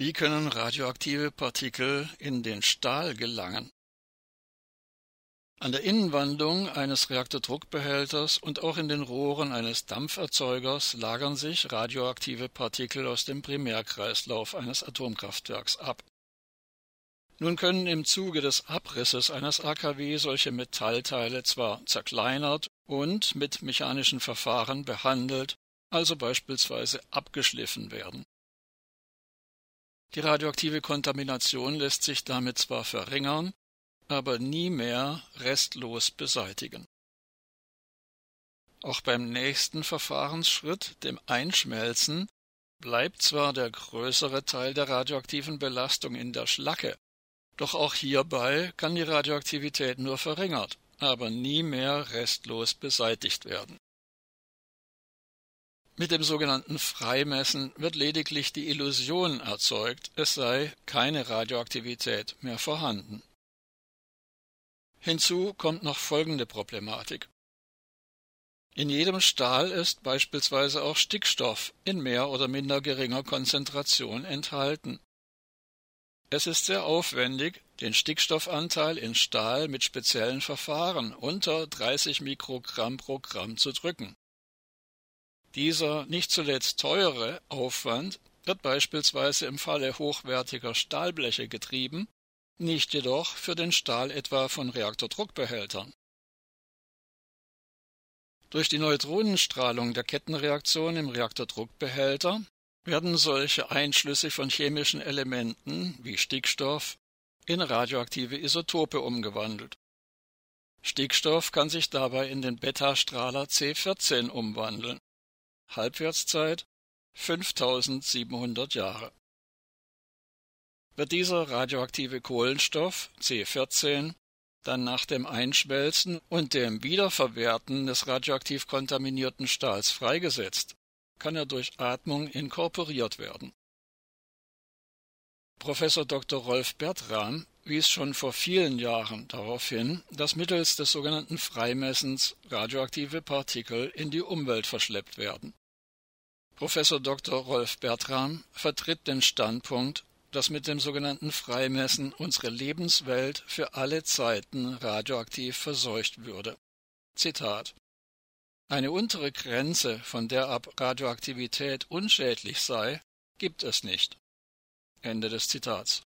Wie können radioaktive Partikel in den Stahl gelangen? An der Innenwandung eines Reaktordruckbehälters und auch in den Rohren eines Dampferzeugers lagern sich radioaktive Partikel aus dem Primärkreislauf eines Atomkraftwerks ab. Nun können im Zuge des Abrisses eines AKW solche Metallteile zwar zerkleinert und mit mechanischen Verfahren behandelt, also beispielsweise abgeschliffen werden. Die radioaktive Kontamination lässt sich damit zwar verringern, aber nie mehr restlos beseitigen. Auch beim nächsten Verfahrensschritt, dem Einschmelzen, bleibt zwar der größere Teil der radioaktiven Belastung in der Schlacke, doch auch hierbei kann die Radioaktivität nur verringert, aber nie mehr restlos beseitigt werden. Mit dem sogenannten Freimessen wird lediglich die Illusion erzeugt, es sei keine Radioaktivität mehr vorhanden. Hinzu kommt noch folgende Problematik. In jedem Stahl ist beispielsweise auch Stickstoff in mehr oder minder geringer Konzentration enthalten. Es ist sehr aufwendig, den Stickstoffanteil in Stahl mit speziellen Verfahren unter 30 Mikrogramm pro Gramm zu drücken. Dieser nicht zuletzt teure Aufwand wird beispielsweise im Falle hochwertiger Stahlbleche getrieben nicht jedoch für den Stahl etwa von Reaktordruckbehältern. Durch die Neutronenstrahlung der Kettenreaktion im Reaktordruckbehälter werden solche Einschlüsse von chemischen Elementen wie Stickstoff in radioaktive Isotope umgewandelt. Stickstoff kann sich dabei in den Beta-Strahler C14 umwandeln. Halbwertszeit 5700 Jahre wird dieser radioaktive Kohlenstoff C14 dann nach dem Einschmelzen und dem Wiederverwerten des radioaktiv kontaminierten Stahls freigesetzt, kann er durch Atmung inkorporiert werden. Professor Dr. Rolf Bertram wies schon vor vielen Jahren darauf hin, dass mittels des sogenannten Freimessens radioaktive Partikel in die Umwelt verschleppt werden. Professor Dr. Rolf Bertram vertritt den Standpunkt, dass mit dem sogenannten Freimessen unsere Lebenswelt für alle Zeiten radioaktiv verseucht würde. Zitat Eine untere Grenze, von der ab Radioaktivität unschädlich sei, gibt es nicht. Ende des Zitats.